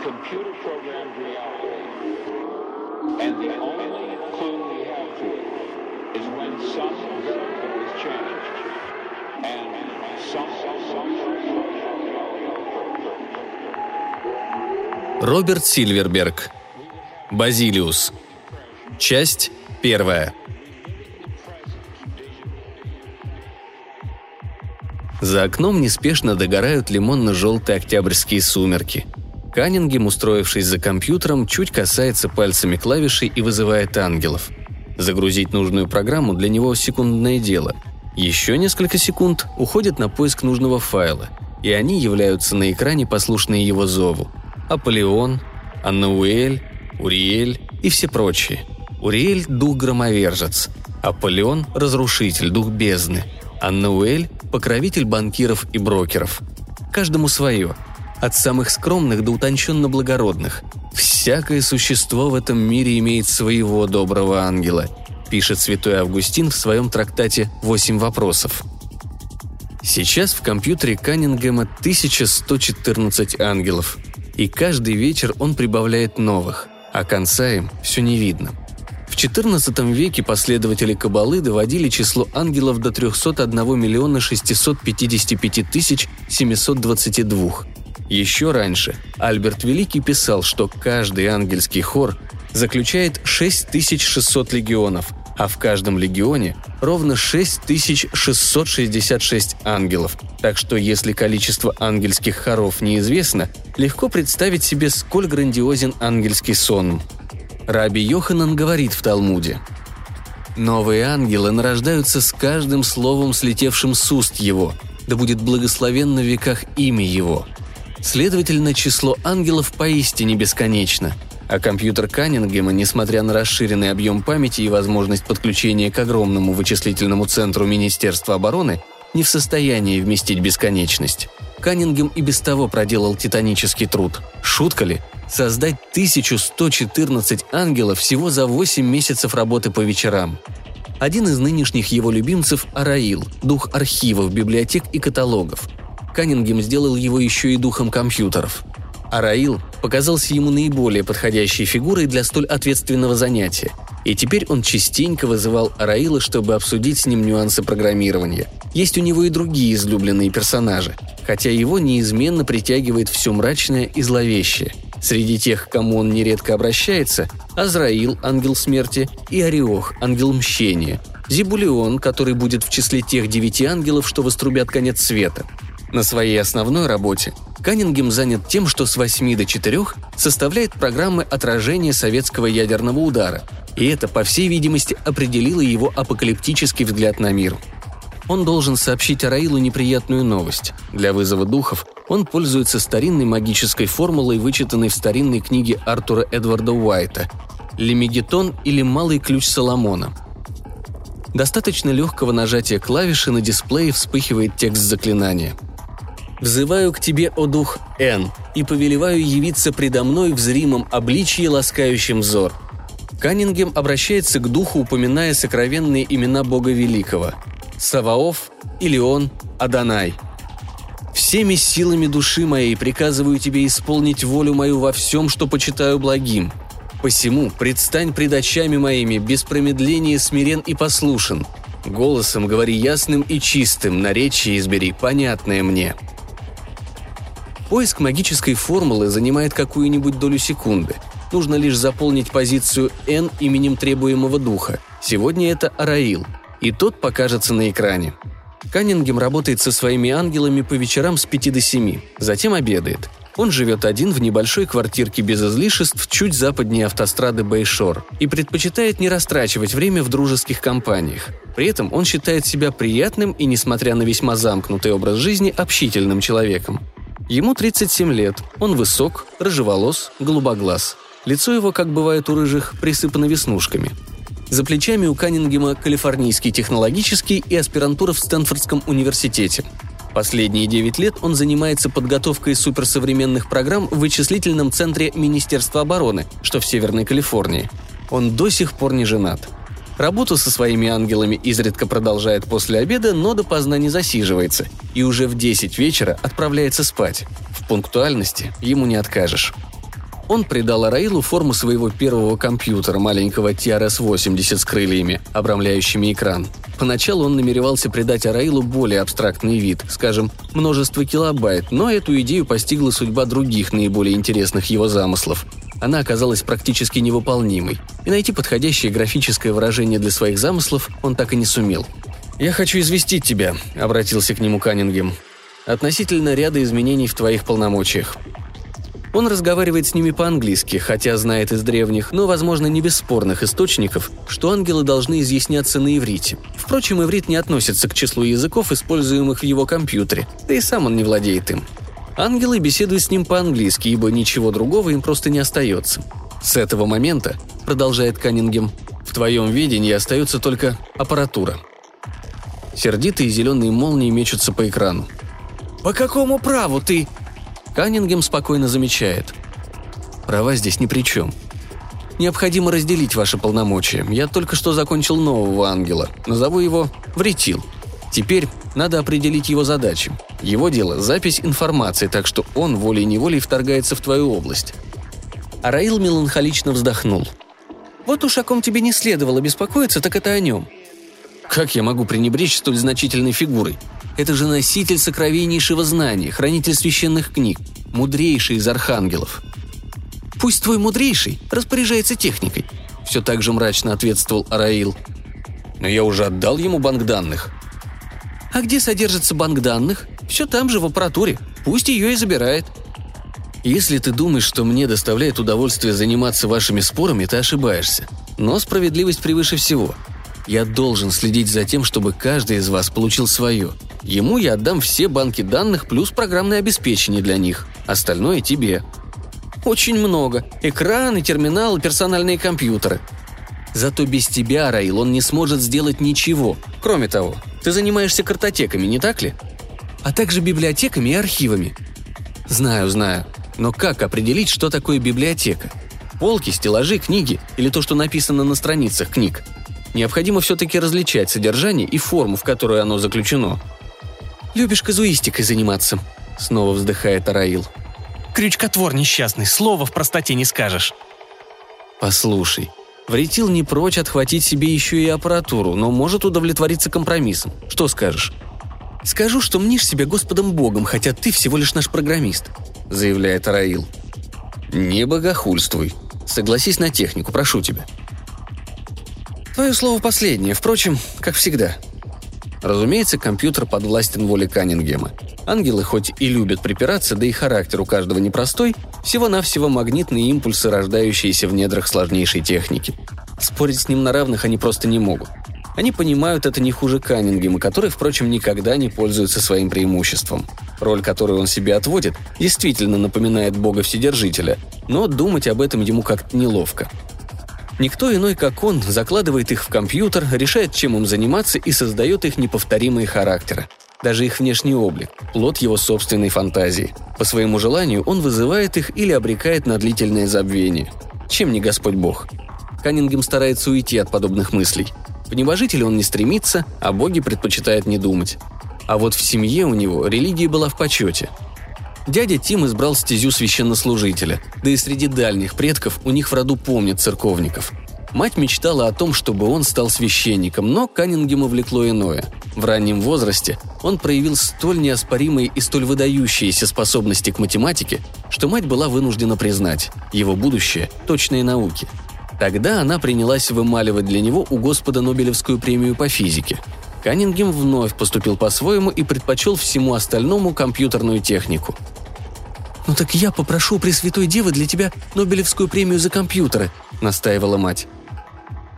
computer programmed reality. And the only clue we have to it is when some variable is changed. And some, some, some, Роберт Сильверберг. Базилиус. Часть первая. За окном неспешно догорают лимонно-желтые октябрьские сумерки. Каннингем, устроившись за компьютером, чуть касается пальцами клавишей и вызывает ангелов. Загрузить нужную программу для него секундное дело. Еще несколько секунд уходит на поиск нужного файла, и они являются на экране, послушные его зову. Аполеон, Аннауэль, Уриэль и все прочие. Уриэль – дух-громовержец, Аполеон – разрушитель, дух бездны, Аннауэль – покровитель банкиров и брокеров. Каждому свое. От самых скромных до утонченно благородных. Всякое существо в этом мире имеет своего доброго ангела, пишет святой Августин в своем трактате «Восемь вопросов». Сейчас в компьютере Каннингема 1114 ангелов, и каждый вечер он прибавляет новых, а конца им все не видно – в XIV веке последователи Кабалы доводили число ангелов до 301 миллиона 655 тысяч 722. Еще раньше Альберт Великий писал, что каждый ангельский хор заключает 6600 легионов, а в каждом легионе ровно 6666 ангелов. Так что если количество ангельских хоров неизвестно, легко представить себе, сколь грандиозен ангельский сон. Раби Йоханан говорит в Талмуде. «Новые ангелы нарождаются с каждым словом, слетевшим с уст его, да будет благословенно в веках имя его». Следовательно, число ангелов поистине бесконечно, а компьютер Каннингема, несмотря на расширенный объем памяти и возможность подключения к огромному вычислительному центру Министерства обороны, не в состоянии вместить бесконечность. Каннингем и без того проделал титанический труд. Шутка ли? Создать 1114 ангелов всего за 8 месяцев работы по вечерам. Один из нынешних его любимцев – Араил, дух архивов, библиотек и каталогов. Каннингем сделал его еще и духом компьютеров. Араил показался ему наиболее подходящей фигурой для столь ответственного занятия, и теперь он частенько вызывал Араила, чтобы обсудить с ним нюансы программирования. Есть у него и другие излюбленные персонажи, хотя его неизменно притягивает все мрачное и зловещее. Среди тех, к кому он нередко обращается, Азраил, ангел смерти, и Ореох, ангел мщения, Зибулион, который будет в числе тех девяти ангелов, что вострубят конец света. На своей основной работе Каннингем занят тем, что с 8 до 4 составляет программы отражения советского ядерного удара, и это, по всей видимости, определило его апокалиптический взгляд на мир – он должен сообщить Араилу неприятную новость. Для вызова духов он пользуется старинной магической формулой, вычитанной в старинной книге Артура Эдварда Уайта «Лемегетон» или «Малый ключ Соломона». Достаточно легкого нажатия клавиши на дисплее вспыхивает текст заклинания. «Взываю к тебе, о дух Н, и повелеваю явиться предо мной в зримом обличье, ласкающим взор». Каннингем обращается к духу, упоминая сокровенные имена Бога Великого – Саваоф, Илион, Адонай. Всеми силами души моей приказываю тебе исполнить волю мою во всем, что почитаю благим. Посему предстань пред очами моими, без промедления смирен и послушен. Голосом говори ясным и чистым, наречие избери, понятное мне». Поиск магической формулы занимает какую-нибудь долю секунды. Нужно лишь заполнить позицию N именем требуемого духа. Сегодня это Араил – и тот покажется на экране. Каннингем работает со своими ангелами по вечерам с 5 до 7, затем обедает. Он живет один в небольшой квартирке без излишеств чуть западнее автострады Бейшор и предпочитает не растрачивать время в дружеских компаниях. При этом он считает себя приятным и, несмотря на весьма замкнутый образ жизни, общительным человеком. Ему 37 лет, он высок, рыжеволос, голубоглаз. Лицо его, как бывает у рыжих, присыпано веснушками – за плечами у Каннингема Калифорнийский технологический и аспирантура в Стэнфордском университете. Последние 9 лет он занимается подготовкой суперсовременных программ в вычислительном центре Министерства обороны, что в Северной Калифорнии. Он до сих пор не женат. Работу со своими ангелами изредка продолжает после обеда, но допоздна не засиживается и уже в 10 вечера отправляется спать. В пунктуальности ему не откажешь. Он придал Араилу форму своего первого компьютера, маленького TRS-80 с крыльями, обрамляющими экран. Поначалу он намеревался придать Араилу более абстрактный вид, скажем, множество килобайт, но эту идею постигла судьба других наиболее интересных его замыслов. Она оказалась практически невыполнимой, и найти подходящее графическое выражение для своих замыслов он так и не сумел. «Я хочу известить тебя», — обратился к нему Каннингем, «относительно ряда изменений в твоих полномочиях. Он разговаривает с ними по-английски, хотя знает из древних, но, возможно, не бесспорных источников, что ангелы должны изъясняться на иврите. Впрочем, иврит не относится к числу языков, используемых в его компьютере, да и сам он не владеет им. Ангелы беседуют с ним по-английски, ибо ничего другого им просто не остается. С этого момента, продолжает Каннингем, в твоем видении остается только аппаратура. Сердитые зеленые молнии мечутся по экрану. «По какому праву ты...» Каннингем спокойно замечает. «Права здесь ни при чем. Необходимо разделить ваши полномочия. Я только что закончил нового ангела. Назову его Вретил. Теперь надо определить его задачи. Его дело – запись информации, так что он волей-неволей вторгается в твою область». Араил меланхолично вздохнул. «Вот уж о ком тебе не следовало беспокоиться, так это о нем. Как я могу пренебречь столь значительной фигурой? Это же носитель сокровеннейшего знания, хранитель священных книг, мудрейший из архангелов. Пусть твой мудрейший распоряжается техникой, все так же мрачно ответствовал Араил. Но я уже отдал ему банк данных. А где содержится банк данных? Все там же, в аппаратуре. Пусть ее и забирает. Если ты думаешь, что мне доставляет удовольствие заниматься вашими спорами, ты ошибаешься. Но справедливость превыше всего. Я должен следить за тем, чтобы каждый из вас получил свое. Ему я отдам все банки данных плюс программное обеспечение для них. Остальное тебе. Очень много. Экраны, терминалы, персональные компьютеры. Зато без тебя, Раил, он не сможет сделать ничего. Кроме того, ты занимаешься картотеками, не так ли? А также библиотеками и архивами. Знаю, знаю. Но как определить, что такое библиотека? Полки, стеллажи, книги или то, что написано на страницах книг? Необходимо все-таки различать содержание и форму, в которую оно заключено. «Любишь казуистикой заниматься», — снова вздыхает Араил. «Крючкотвор несчастный, слова в простоте не скажешь». «Послушай, Вретил не прочь отхватить себе еще и аппаратуру, но может удовлетвориться компромиссом. Что скажешь?» «Скажу, что мнишь себя Господом Богом, хотя ты всего лишь наш программист», — заявляет Араил. «Не богохульствуй. Согласись на технику, прошу тебя», Твое слово последнее, впрочем, как всегда. Разумеется, компьютер подвластен воле Каннингема. Ангелы хоть и любят припираться, да и характер у каждого непростой, всего-навсего магнитные импульсы, рождающиеся в недрах сложнейшей техники. Спорить с ним на равных они просто не могут. Они понимают это не хуже Каннингема, который, впрочем, никогда не пользуется своим преимуществом. Роль, которую он себе отводит, действительно напоминает бога Вседержителя, но думать об этом ему как-то неловко. Никто иной, как он, закладывает их в компьютер, решает, чем им заниматься и создает их неповторимые характеры. Даже их внешний облик – плод его собственной фантазии. По своему желанию он вызывает их или обрекает на длительное забвение. Чем не Господь Бог? Каннингем старается уйти от подобных мыслей. В небожители он не стремится, а боги предпочитает не думать. А вот в семье у него религия была в почете – Дядя Тим избрал стезю священнослужителя, да и среди дальних предков у них в роду помнят церковников. Мать мечтала о том, чтобы он стал священником, но Каннингема влекло иное. В раннем возрасте он проявил столь неоспоримые и столь выдающиеся способности к математике, что мать была вынуждена признать – его будущее – точные науки. Тогда она принялась вымаливать для него у Господа Нобелевскую премию по физике. Каннингем вновь поступил по-своему и предпочел всему остальному компьютерную технику. «Ну так я попрошу Пресвятой Девы для тебя Нобелевскую премию за компьютеры», — настаивала мать.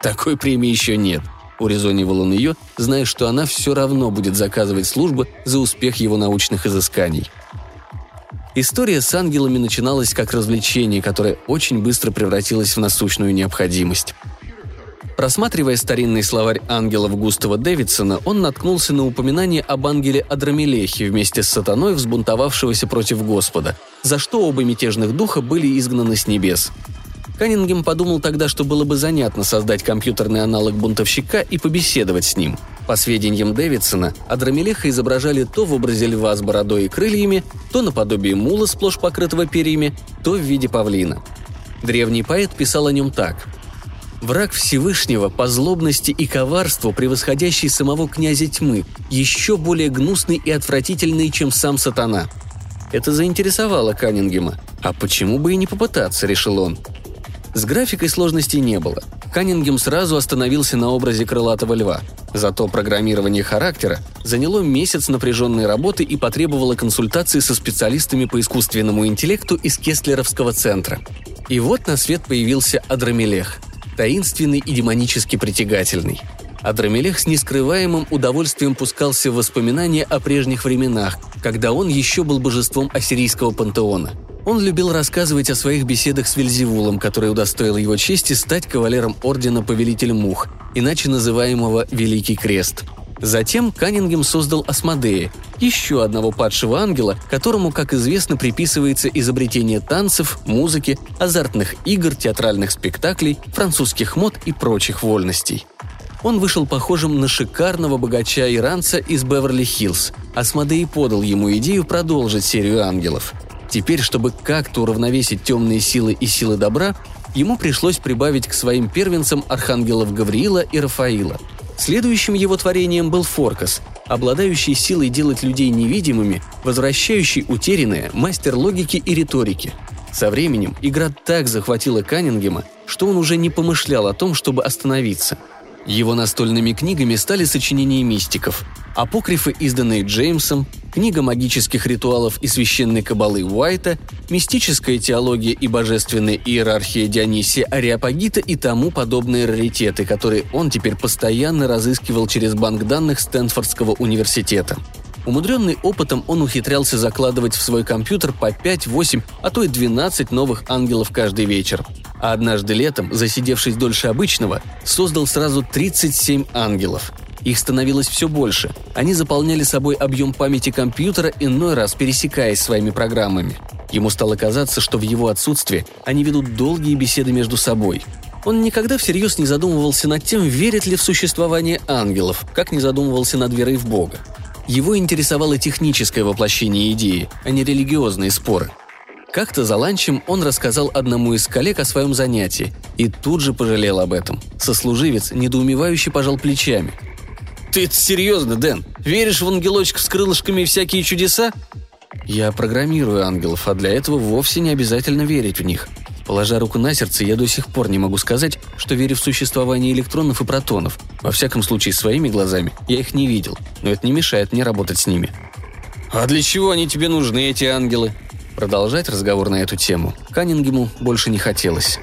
«Такой премии еще нет», — урезонивал он ее, зная, что она все равно будет заказывать службы за успех его научных изысканий. История с ангелами начиналась как развлечение, которое очень быстро превратилось в насущную необходимость. Рассматривая старинный словарь ангелов Густава Дэвидсона, он наткнулся на упоминание об ангеле Адрамелехе вместе с сатаной, взбунтовавшегося против Господа, за что оба мятежных духа были изгнаны с небес. Каннингем подумал тогда, что было бы занятно создать компьютерный аналог бунтовщика и побеседовать с ним. По сведениям Дэвидсона, Адрамелеха изображали то в образе льва с бородой и крыльями, то наподобие мула, сплошь покрытого перьями, то в виде павлина – Древний поэт писал о нем так. Враг Всевышнего по злобности и коварству, превосходящий самого князя тьмы, еще более гнусный и отвратительный, чем сам сатана. Это заинтересовало Каннингема. А почему бы и не попытаться, решил он. С графикой сложностей не было. Каннингем сразу остановился на образе крылатого льва. Зато программирование характера заняло месяц напряженной работы и потребовало консультации со специалистами по искусственному интеллекту из Кестлеровского центра. И вот на свет появился Адрамелех – таинственный и демонически притягательный. Адрамелех с нескрываемым удовольствием пускался в воспоминания о прежних временах, когда он еще был божеством ассирийского пантеона. Он любил рассказывать о своих беседах с Вельзевулом, который удостоил его чести стать кавалером ордена Повелитель Мух, иначе называемого Великий Крест – Затем Каннингем создал Асмодея, еще одного падшего ангела, которому, как известно, приписывается изобретение танцев, музыки, азартных игр, театральных спектаклей, французских мод и прочих вольностей. Он вышел похожим на шикарного богача-иранца из Беверли-Хиллз. Асмодей подал ему идею продолжить серию ангелов. Теперь, чтобы как-то уравновесить темные силы и силы добра, ему пришлось прибавить к своим первенцам архангелов Гавриила и Рафаила – Следующим его творением был Форкас, обладающий силой делать людей невидимыми, возвращающий утерянное мастер логики и риторики. Со временем игра так захватила Каннингема, что он уже не помышлял о том, чтобы остановиться – его настольными книгами стали сочинения мистиков, апокрифы, изданные Джеймсом, книга магических ритуалов и священной кабалы Уайта, мистическая теология и божественная иерархия Дионисия Ариапагита и тому подобные раритеты, которые он теперь постоянно разыскивал через банк данных Стэнфордского университета. Умудренный опытом, он ухитрялся закладывать в свой компьютер по 5, 8, а то и 12 новых ангелов каждый вечер. А однажды летом, засидевшись дольше обычного, создал сразу 37 ангелов. Их становилось все больше. Они заполняли собой объем памяти компьютера, иной раз пересекаясь своими программами. Ему стало казаться, что в его отсутствие они ведут долгие беседы между собой. Он никогда всерьез не задумывался над тем, верит ли в существование ангелов, как не задумывался над верой в Бога. Его интересовало техническое воплощение идеи, а не религиозные споры. Как-то за ланчем он рассказал одному из коллег о своем занятии и тут же пожалел об этом. Сослуживец недоумевающе пожал плечами. «Ты это серьезно, Дэн? Веришь в ангелочков с крылышками и всякие чудеса?» «Я программирую ангелов, а для этого вовсе не обязательно верить в них», Положа руку на сердце, я до сих пор не могу сказать, что верю в существование электронов и протонов. Во всяком случае, своими глазами я их не видел, но это не мешает мне работать с ними. «А для чего они тебе нужны, эти ангелы?» Продолжать разговор на эту тему Каннингему больше не хотелось.